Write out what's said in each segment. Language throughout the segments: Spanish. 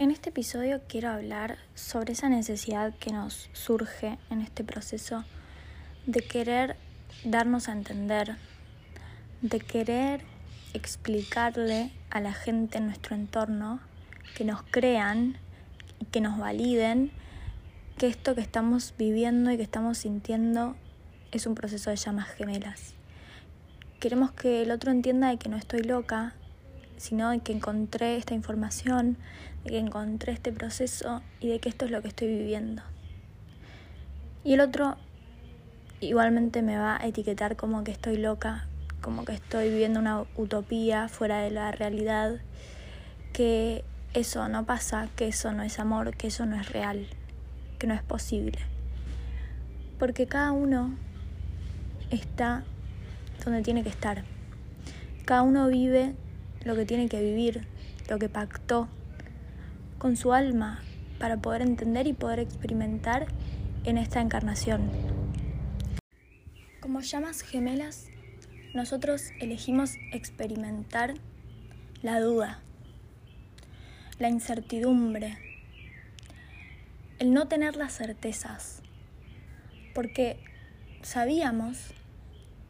En este episodio quiero hablar sobre esa necesidad que nos surge en este proceso de querer darnos a entender, de querer explicarle a la gente en nuestro entorno que nos crean y que nos validen que esto que estamos viviendo y que estamos sintiendo es un proceso de llamas gemelas. Queremos que el otro entienda de que no estoy loca, sino de que encontré esta información, de que encontré este proceso y de que esto es lo que estoy viviendo. Y el otro igualmente me va a etiquetar como que estoy loca, como que estoy viviendo una utopía fuera de la realidad, que eso no pasa, que eso no es amor, que eso no es real, que no es posible. Porque cada uno está donde tiene que estar. Cada uno vive lo que tiene que vivir, lo que pactó con su alma para poder entender y poder experimentar en esta encarnación. Como llamas gemelas, nosotros elegimos experimentar la duda, la incertidumbre, el no tener las certezas, porque sabíamos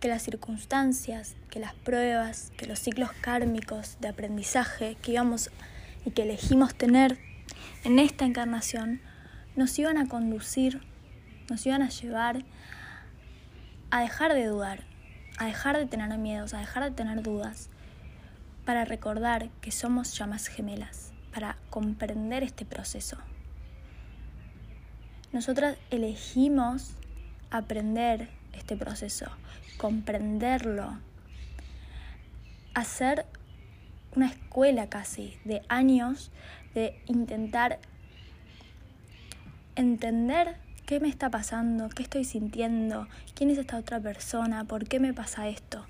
que las circunstancias, que las pruebas, que los ciclos kármicos de aprendizaje que íbamos y que elegimos tener en esta encarnación nos iban a conducir, nos iban a llevar a dejar de dudar, a dejar de tener miedos, a dejar de tener dudas, para recordar que somos llamas gemelas, para comprender este proceso. Nosotras elegimos aprender este proceso, comprenderlo, hacer una escuela casi de años de intentar entender qué me está pasando, qué estoy sintiendo, quién es esta otra persona, por qué me pasa esto.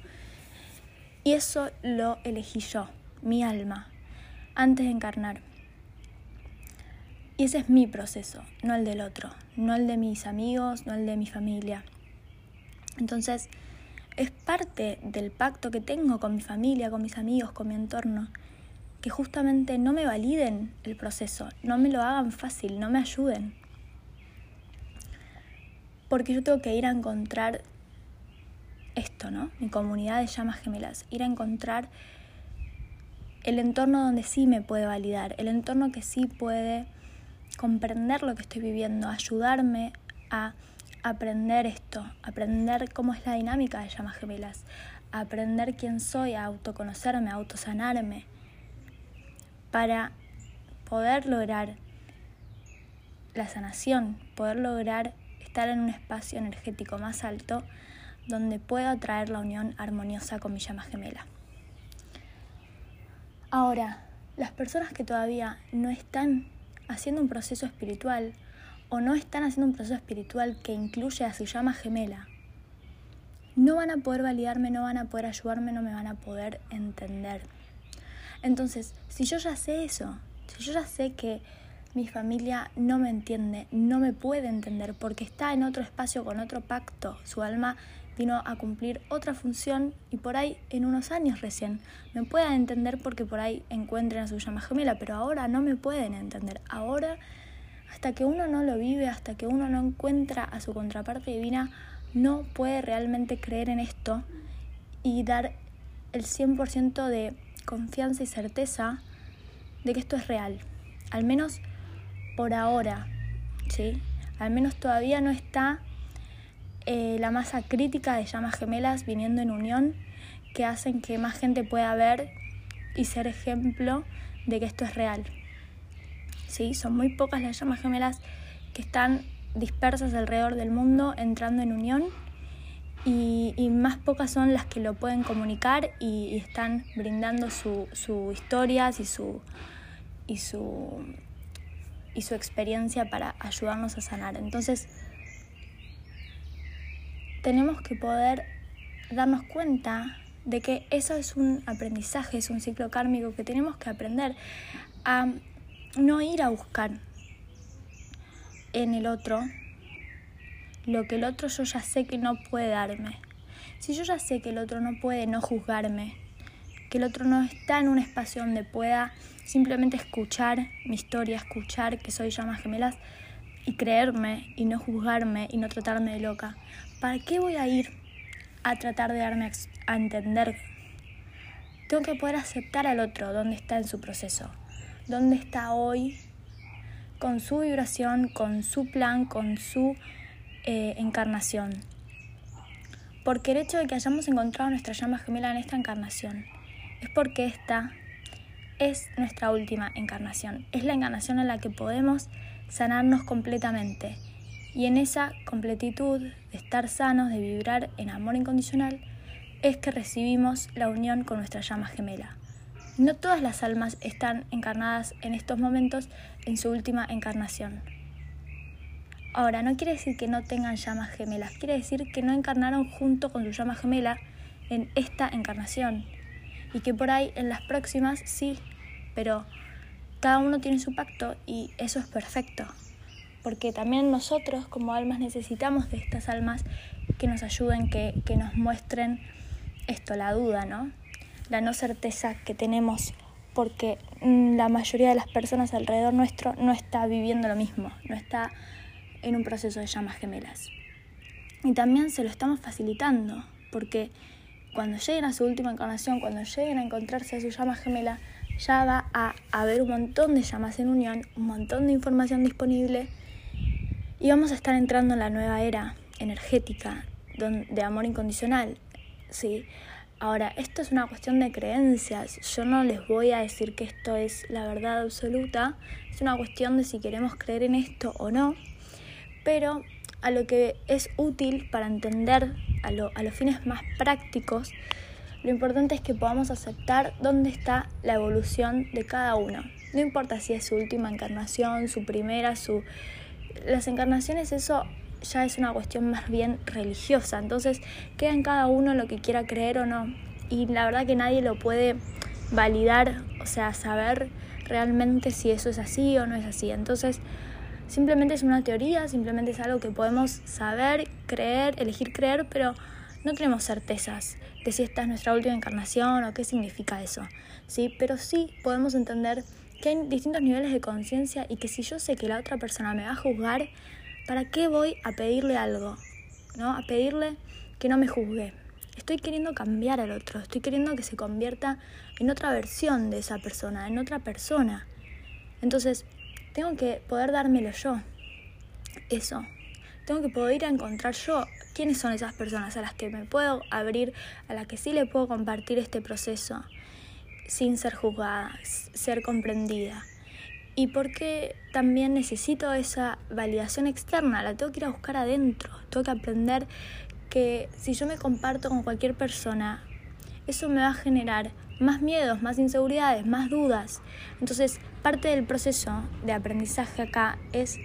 Y eso lo elegí yo, mi alma, antes de encarnar. Y ese es mi proceso, no el del otro, no el de mis amigos, no el de mi familia. Entonces, es parte del pacto que tengo con mi familia, con mis amigos, con mi entorno, que justamente no me validen el proceso, no me lo hagan fácil, no me ayuden. Porque yo tengo que ir a encontrar esto, ¿no? Mi comunidad de llamas gemelas, ir a encontrar el entorno donde sí me puede validar, el entorno que sí puede comprender lo que estoy viviendo, ayudarme a aprender esto, aprender cómo es la dinámica de llamas gemelas, aprender quién soy, a autoconocerme, a autosanarme, para poder lograr la sanación, poder lograr estar en un espacio energético más alto donde pueda traer la unión armoniosa con mi llama gemela. Ahora, las personas que todavía no están haciendo un proceso espiritual, o no están haciendo un proceso espiritual que incluye a su llama gemela, no van a poder validarme, no van a poder ayudarme, no me van a poder entender. Entonces, si yo ya sé eso, si yo ya sé que mi familia no me entiende, no me puede entender porque está en otro espacio con otro pacto, su alma vino a cumplir otra función y por ahí en unos años recién me puedan entender porque por ahí encuentren a su llama gemela, pero ahora no me pueden entender. Ahora hasta que uno no lo vive, hasta que uno no encuentra a su contraparte divina, no puede realmente creer en esto y dar el 100% de confianza y certeza de que esto es real. Al menos por ahora, ¿sí? Al menos todavía no está eh, la masa crítica de llamas gemelas viniendo en unión que hacen que más gente pueda ver y ser ejemplo de que esto es real. ¿Sí? Son muy pocas las llamas gemelas que están dispersas alrededor del mundo entrando en unión y, más pocas son las que lo pueden comunicar y, están brindando su, historias y su, y, su, y su experiencia para ayudarnos a sanar. Entonces, tenemos que poder darnos cuenta de que eso es un aprendizaje, es un ciclo kármico que tenemos que aprender a no ir a buscar en el otro lo que el otro yo ya sé que no puede darme. Si yo ya sé que el otro no puede no juzgarme, que el otro no está en un espacio donde pueda simplemente escuchar mi historia, escuchar que soy llamas gemelas y creerme y no juzgarme y no tratarme de loca. ¿Para qué voy a ir a tratar de darme a entender? Tengo que poder aceptar al otro donde está en su proceso, dónde está hoy con su vibración, con su plan, con su eh, encarnación. Porque el hecho de que hayamos encontrado nuestra llama gemela en esta encarnación es porque esta es nuestra última encarnación. Es la encarnación en la que podemos sanarnos completamente. Y en esa completitud de estar sanos, de vibrar en amor incondicional, es que recibimos la unión con nuestra llama gemela. No todas las almas están encarnadas en estos momentos en su última encarnación. Ahora, no quiere decir que no tengan llamas gemelas, quiere decir que no encarnaron junto con su llama gemela en esta encarnación y que por ahí en las próximas sí, pero cada uno tiene su pacto y eso es perfecto, porque también nosotros como almas necesitamos de estas almas que nos ayuden, que, que nos muestren esto, la duda, ¿no? La no certeza que tenemos porque mm, la mayoría de las personas alrededor nuestro no está viviendo lo mismo, no está en un proceso de llamas gemelas. Y también se lo estamos facilitando, porque cuando lleguen a su última encarnación, cuando lleguen a encontrarse a su llama gemela, ya va a haber un montón de llamas en unión, un montón de información disponible y vamos a estar entrando en la nueva era energética de amor incondicional. ¿sí? Ahora, esto es una cuestión de creencias. Yo no les voy a decir que esto es la verdad absoluta. Es una cuestión de si queremos creer en esto o no. Pero a lo que es útil para entender a, los fines más prácticos lo importante es que podamos aceptar dónde está la evolución de cada uno. No importa si es su última encarnación, su primera, su... Las encarnaciones, eso ya es una cuestión más bien religiosa. Entonces queda en cada uno lo que quiera creer o no. Y la verdad que nadie lo puede validar, o sea, saber realmente si eso es así o no es así. Entonces, simplemente es una teoría, simplemente es algo que podemos saber, creer, elegir creer, pero no tenemos certezas de si esta es nuestra última encarnación o qué significa eso, ¿sí? Pero sí podemos entender que hay distintos niveles de conciencia y que si yo sé que la otra persona me va a juzgar, ¿para qué voy a pedirle algo? ¿No? A pedirle que no me juzgue. Estoy queriendo cambiar al otro, estoy queriendo que se convierta en otra versión de esa persona, en otra persona. Entonces, tengo que poder dármelo yo. Eso, tengo que poder ir a encontrar yo quiénes son esas personas a las que me puedo abrir, a las que sí le puedo compartir este proceso sin ser juzgada, ser comprendida. Y porque también necesito esa validación externa, la tengo que ir a buscar adentro, tengo que aprender que si yo me comparto con cualquier persona, eso me va a generar más miedos, más inseguridades, más dudas. Entonces, parte del proceso de aprendizaje acá es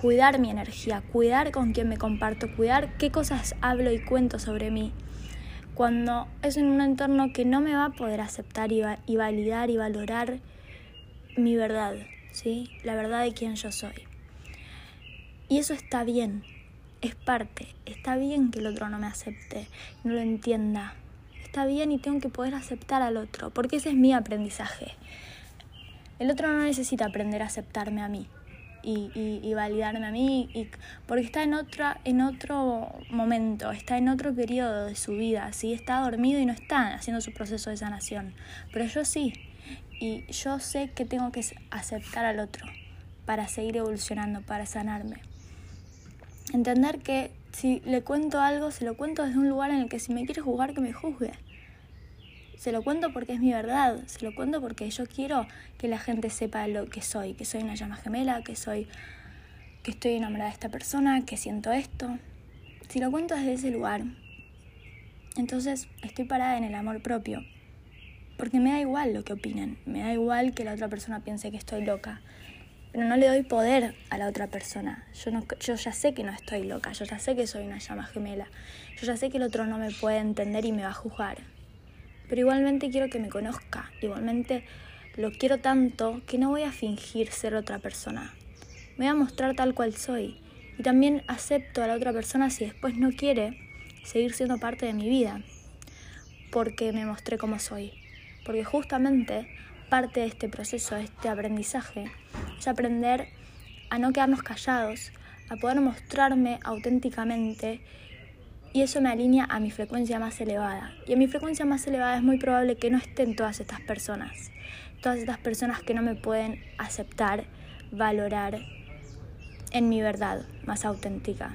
cuidar mi energía, cuidar con quién me comparto, cuidar qué cosas hablo y cuento sobre mí. Cuando es en un entorno que no me va a poder aceptar y, y validar y valorar mi verdad, ¿sí? La verdad de quién yo soy. Y eso está bien, es parte. Está bien que el otro no me acepte, no lo entienda. Está bien y tengo que poder aceptar al otro, porque ese es mi aprendizaje. El otro no necesita aprender a aceptarme a mí y, validarme a mí, y, porque está en, otra, en otro momento, está en otro periodo de su vida, ¿sí? está dormido y no está haciendo su proceso de sanación, pero yo sí, y yo sé que tengo que aceptar al otro para seguir evolucionando, para sanarme. Entender que si le cuento algo, se lo cuento desde un lugar en el que si me quiere juzgar, que me juzgue. Se lo cuento porque es mi verdad, se lo cuento porque yo quiero que la gente sepa lo que soy, que soy una llama gemela, que soy que estoy enamorada de esta persona, que siento esto. Si lo cuento desde ese lugar, entonces estoy parada en el amor propio. Porque me da igual lo que opinen, me da igual que la otra persona piense que estoy loca. Pero no le doy poder a la otra persona. Yo, no, yo ya sé que no estoy loca, yo ya sé que soy una llama gemela. Yo ya sé que el otro no me puede entender y me va a juzgar pero igualmente quiero que me conozca, igualmente lo quiero tanto que no voy a fingir ser otra persona. Me voy a mostrar tal cual soy y también acepto a la otra persona si después no quiere seguir siendo parte de mi vida, porque me mostré como soy, porque justamente parte de este proceso, de este aprendizaje, es aprender a no quedarnos callados, a poder mostrarme auténticamente y eso me alinea a mi frecuencia más elevada. Y a mi frecuencia más elevada es muy probable que no estén todas estas personas, todas estas personas que no me pueden aceptar, valorar en mi verdad más auténtica.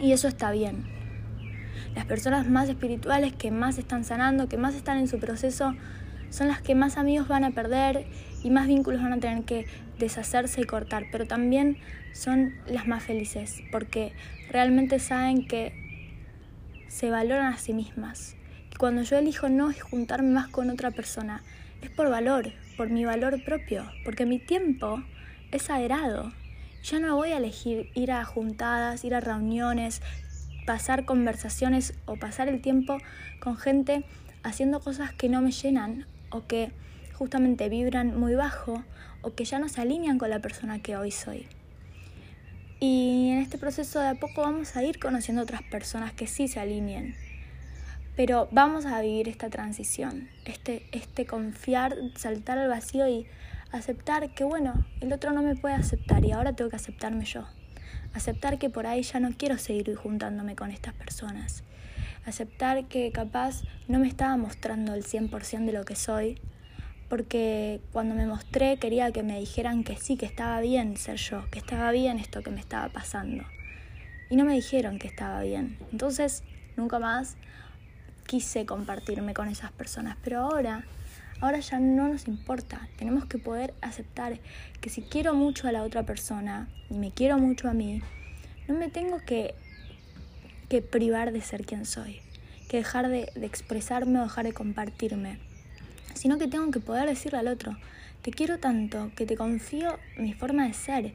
Y eso está bien. Las personas más espirituales que más están sanando, que más están en su proceso, son las que más amigos van a perder y más vínculos van a tener que deshacerse y cortar, pero también son las más felices porque realmente saben que se valoran a sí mismas. Que cuando yo elijo no juntarme más con otra persona, es por valor, por mi valor propio, porque mi tiempo es sagrado. Ya no voy a elegir ir a juntadas, ir a reuniones, pasar conversaciones o pasar el tiempo con gente haciendo cosas que no me llenan o que justamente vibran muy bajo o que ya no se alinean con la persona que hoy soy. Y en este proceso de a poco vamos a ir conociendo otras personas que sí se alineen. Pero vamos a vivir esta transición, este, este confiar, saltar al vacío y aceptar que bueno, el otro no me puede aceptar y ahora tengo que aceptarme yo. Aceptar que por ahí ya no quiero seguir juntándome con estas personas. Aceptar que capaz no me estaba mostrando el 100% de lo que soy, porque cuando me mostré quería que me dijeran que sí, que estaba bien ser yo, que estaba bien esto que me estaba pasando. Y no me dijeron que estaba bien. Entonces, nunca más quise compartirme con esas personas. Pero ahora Ahora ya no nos importa, tenemos que poder aceptar que si quiero mucho a la otra persona y me quiero mucho a mí, no me tengo que, que privar de ser quien soy, que dejar de, expresarme o dejar de compartirme, sino que tengo que poder decirle al otro, te quiero tanto que te confío mi forma de ser.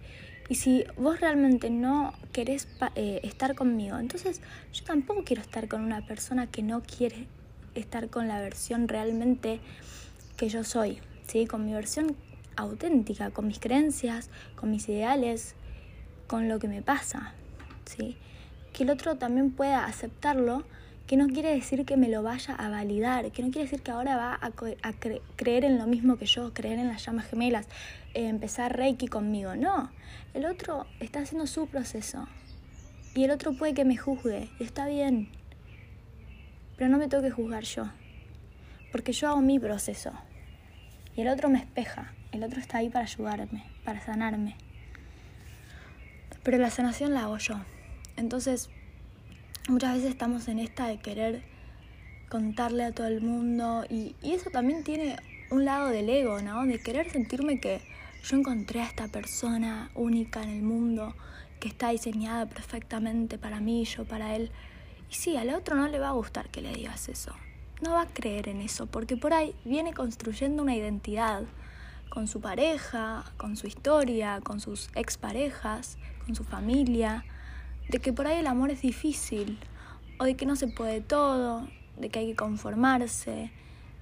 Y si vos realmente no querés eh, estar conmigo, entonces yo tampoco quiero estar con una persona que no quiere estar con la versión realmente que yo soy, ¿sí? con mi versión auténtica, con mis creencias, con mis ideales, con lo que me pasa. ¿sí? Que el otro también pueda aceptarlo, que no quiere decir que me lo vaya a validar, que no quiere decir que ahora va a, creer en lo mismo que yo, creer en las llamas gemelas, eh, empezar Reiki conmigo. No, el otro está haciendo su proceso y el otro puede que me juzgue y está bien, pero no me tengo que juzgar yo, porque yo hago mi proceso. Y el otro me espeja, el otro está ahí para ayudarme, para sanarme. Pero la sanación la hago yo. Entonces, muchas veces estamos en esta de querer contarle a todo el mundo y, eso también tiene un lado del ego, ¿no? De querer sentirme que yo encontré a esta persona única en el mundo, que está diseñada perfectamente para mí, yo para él. Y sí, al otro no le va a gustar que le digas eso no va a creer en eso, porque por ahí viene construyendo una identidad con su pareja, con su historia, con sus exparejas, con su familia, de que por ahí el amor es difícil, o de que no se puede todo, de que hay que conformarse,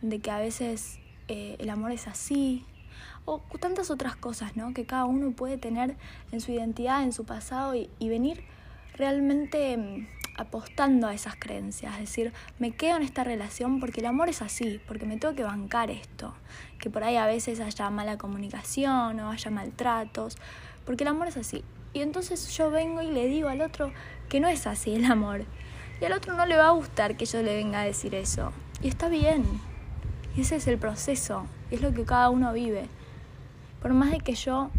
de que a veces eh, el amor es así, o tantas otras cosas, ¿no? Que cada uno puede tener en su identidad, en su pasado y, y venir realmente mm, apostando a esas creencias, es decir, me quedo en esta relación porque el amor es así, porque me tengo que bancar esto, que por ahí a veces haya mala comunicación o haya maltratos, porque el amor es así. Y entonces yo vengo y le digo al otro que no es así el amor. Y al otro no le va a gustar que yo le venga a decir eso. Y está bien. Y ese es el proceso, es lo que cada uno vive. Por más de que yo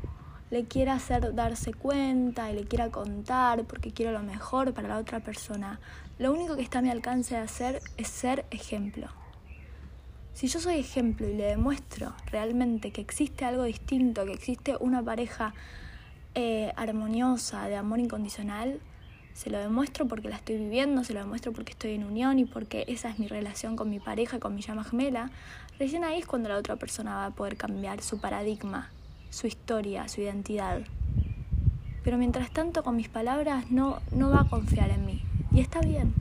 le quiera hacer darse cuenta y le quiera contar porque quiero lo mejor para la otra persona, lo único que está a mi alcance de hacer es ser ejemplo. Si yo soy ejemplo y le demuestro realmente que existe algo distinto, que existe una pareja eh, armoniosa, de amor incondicional, se lo demuestro porque la estoy viviendo, se lo demuestro porque estoy en unión y porque esa es mi relación con mi pareja, con mi llama gemela, recién ahí es cuando la otra persona va a poder cambiar su paradigma su historia, su identidad. Pero mientras tanto con mis palabras no, no va a confiar en mí. Y está bien.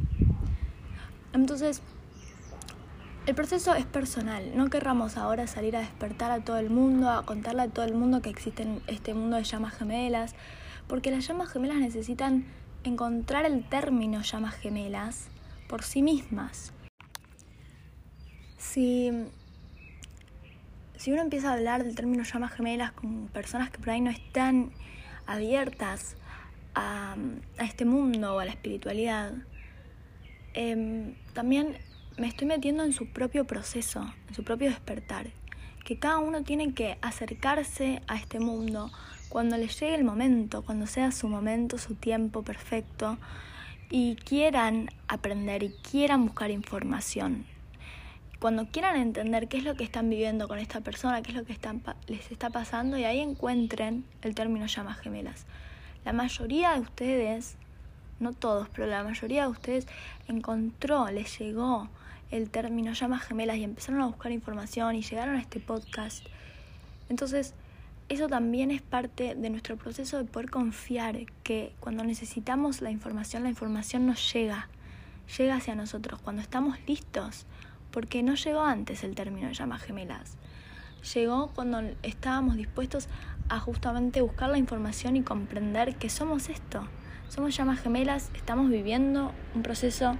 Entonces, el proceso es personal. No querramos ahora salir a despertar a todo el mundo, a contarle a todo el mundo que existe este mundo de llamas gemelas, porque las llamas gemelas necesitan encontrar el término llamas gemelas por sí mismas. Si si uno empieza a hablar del término llamas gemelas con personas que por ahí no están abiertas a, este mundo o a la espiritualidad, em, también me estoy metiendo en su propio proceso, en su propio despertar, que cada uno tiene que acercarse a este mundo cuando le llegue el momento, cuando sea su momento, su tiempo perfecto, y quieran aprender y quieran buscar información. Cuando quieran entender qué es lo que están viviendo con esta persona, qué es lo que están, les está pasando, y ahí encuentren el término llamas gemelas. La mayoría de ustedes, no todos, pero la mayoría de ustedes encontró, les llegó el término llamas gemelas y empezaron a buscar información y llegaron a este podcast. Entonces, eso también es parte de nuestro proceso de poder confiar que cuando necesitamos la información, la información nos llega, llega hacia nosotros, cuando estamos listos, porque no llegó antes el término de llamas gemelas. Llegó cuando estábamos dispuestos a justamente buscar la información y comprender que somos esto. Somos llamas gemelas, estamos viviendo un proceso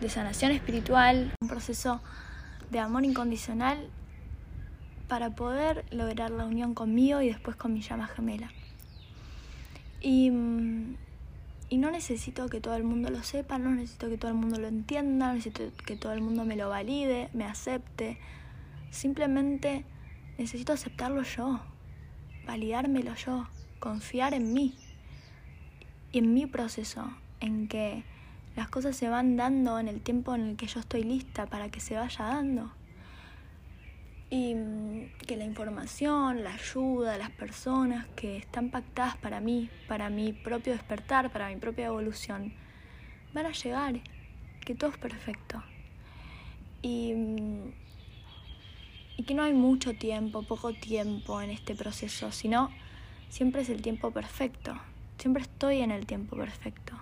de sanación espiritual, un proceso de amor incondicional para poder lograr la unión conmigo y después con mi llama gemela. Y, mm, y, no necesito que todo el mundo lo sepa, no necesito que todo el mundo lo entienda, no necesito que todo el mundo me lo valide, me acepte. Simplemente necesito aceptarlo yo, validármelo yo, confiar en mí y en mi proceso, en que las cosas se van dando en el tiempo en el que yo estoy lista para que se vaya dando y mm, que la información, la ayuda, las personas que están pactadas para mí, para mi propio despertar, para mi propia evolución, van a llegar, que todo es perfecto. Y, mm, y que no hay mucho tiempo, poco tiempo en este proceso, sino siempre es el tiempo perfecto, siempre estoy en el tiempo perfecto.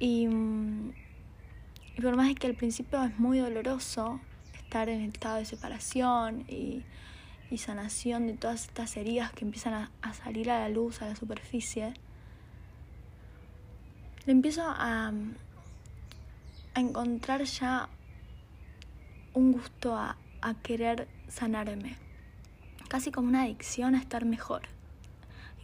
Y, mm, y por más que al principio es muy doloroso, estar en estado de separación y, sanación de todas estas heridas que empiezan a, salir a la luz, a la superficie, le empiezo a, encontrar ya un gusto a querer sanarme, casi como una adicción a estar mejor.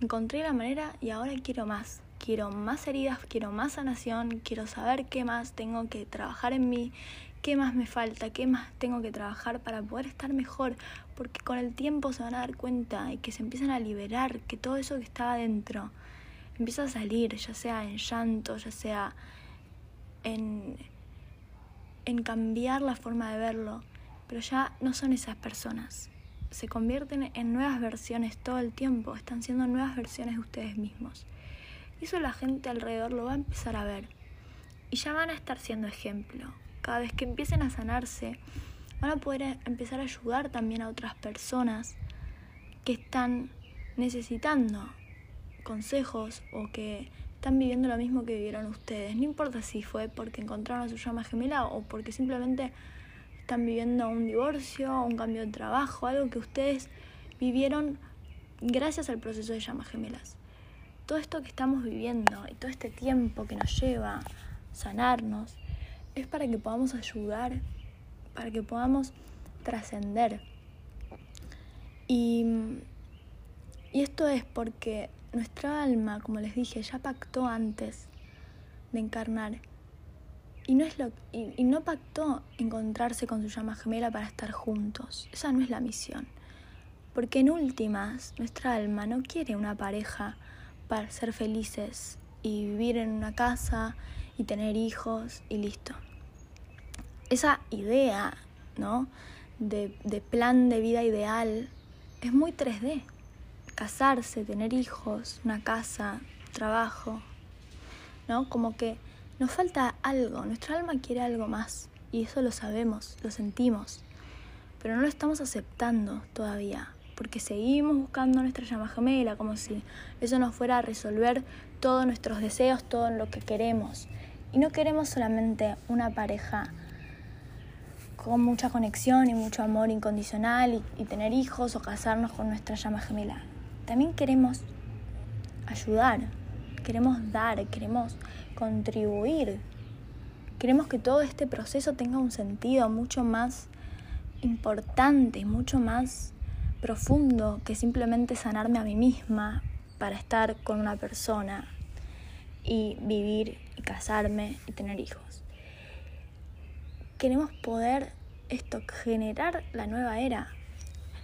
Encontré la manera y ahora quiero más. Quiero más heridas, quiero más sanación, quiero saber qué más tengo que trabajar en mí, qué más me falta, qué más tengo que trabajar para poder estar mejor, porque con el tiempo se van a dar cuenta y que se empiezan a liberar, que todo eso que estaba dentro empieza a salir, ya sea en llanto, ya sea en, en cambiar la forma de verlo, pero ya no son esas personas. Se convierten en nuevas versiones todo el tiempo, están siendo nuevas versiones de ustedes mismos. Eso la gente alrededor lo va a empezar a ver. Y ya van a estar siendo ejemplo cada vez que empiecen a sanarse, van a poder empezar a ayudar también a otras personas que están necesitando consejos o que están viviendo lo mismo que vivieron ustedes. No importa si fue porque encontraron a su llama gemela o porque simplemente están viviendo un divorcio, un cambio de trabajo, algo que ustedes vivieron gracias al proceso de llamas gemelas. Todo esto que estamos viviendo y todo este tiempo que nos lleva sanarnos es para que podamos ayudar, para que podamos trascender. Y, y esto es porque nuestra alma, como les dije, ya pactó antes de encarnar. Y no, es lo, y, y no pactó encontrarse con su llama gemela para estar juntos. Esa no es la misión. Porque en últimas, nuestra alma no quiere una pareja para ser felices y vivir en una casa y tener hijos y listo esa idea, ¿no? De, plan de vida ideal es muy 3D. Casarse, tener hijos, una casa, trabajo, ¿no? Como que nos falta algo, nuestra alma quiere algo más y eso lo sabemos, lo sentimos, pero no lo estamos aceptando todavía, porque seguimos buscando nuestra llama gemela, como si eso nos fuera a resolver todos nuestros deseos, todo lo que queremos. Y no queremos solamente una pareja con mucha conexión y mucho amor incondicional y, tener hijos o casarnos con nuestra llama gemela. También queremos ayudar, queremos dar, queremos contribuir. Queremos que todo este proceso tenga un sentido mucho más importante, mucho más profundo que simplemente sanarme a mí misma para estar con una persona y vivir y casarme y tener hijos. Queremos poder esto generar la nueva era.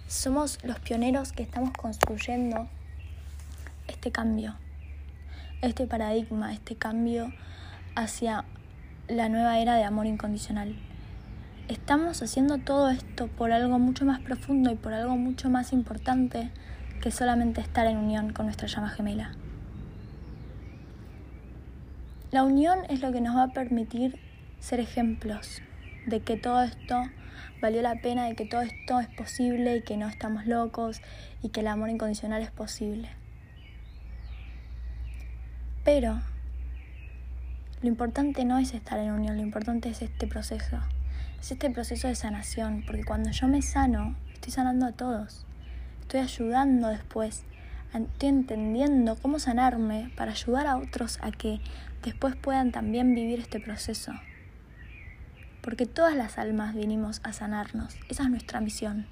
Somos los pioneros que estamos construyendo este cambio, este paradigma, este cambio hacia la nueva era de amor incondicional. Estamos haciendo todo esto por algo mucho más profundo y por algo mucho más importante que solamente estar en unión con nuestra llama gemela. La unión es lo que nos va a permitir ser ejemplos de que todo esto valió la pena, de que todo esto es posible y que no estamos locos y que el amor incondicional es posible. Pero lo importante no es estar en unión, lo importante es este proceso, es este proceso de sanación, porque cuando yo me sano, estoy sanando a todos, estoy ayudando después, estoy entendiendo cómo sanarme para ayudar a otros a que después puedan también vivir este proceso. Porque todas las almas vinimos a sanarnos, esa es nuestra misión.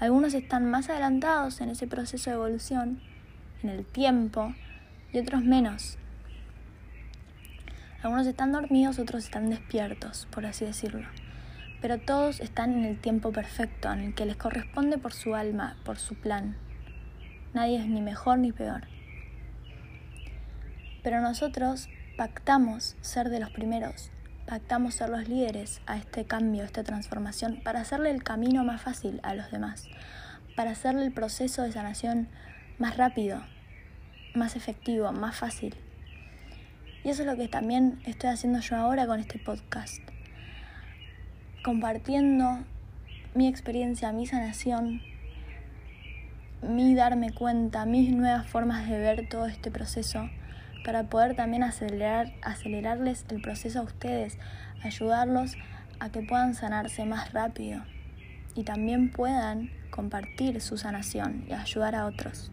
Algunos están más adelantados en ese proceso de evolución, en el tiempo, y otros menos. Algunos están dormidos, otros están despiertos, por así decirlo. Pero todos están en el tiempo perfecto, en el que les corresponde por su alma, por su plan. Nadie es ni mejor ni peor. Pero nosotros pactamos ser de los primeros, pactamos ser los líderes a este cambio, a esta transformación, para hacerle el camino más fácil a los demás, para hacerle el proceso de sanación más rápido, más efectivo, más fácil. Y eso es lo que también estoy haciendo yo ahora con este podcast. Compartiendo mi experiencia, mi sanación, mi darme cuenta, mis nuevas formas de ver todo este proceso para poder también acelerar, acelerarles el proceso a ustedes, ayudarlos a que puedan sanarse más rápido y también puedan compartir su sanación y ayudar a otros.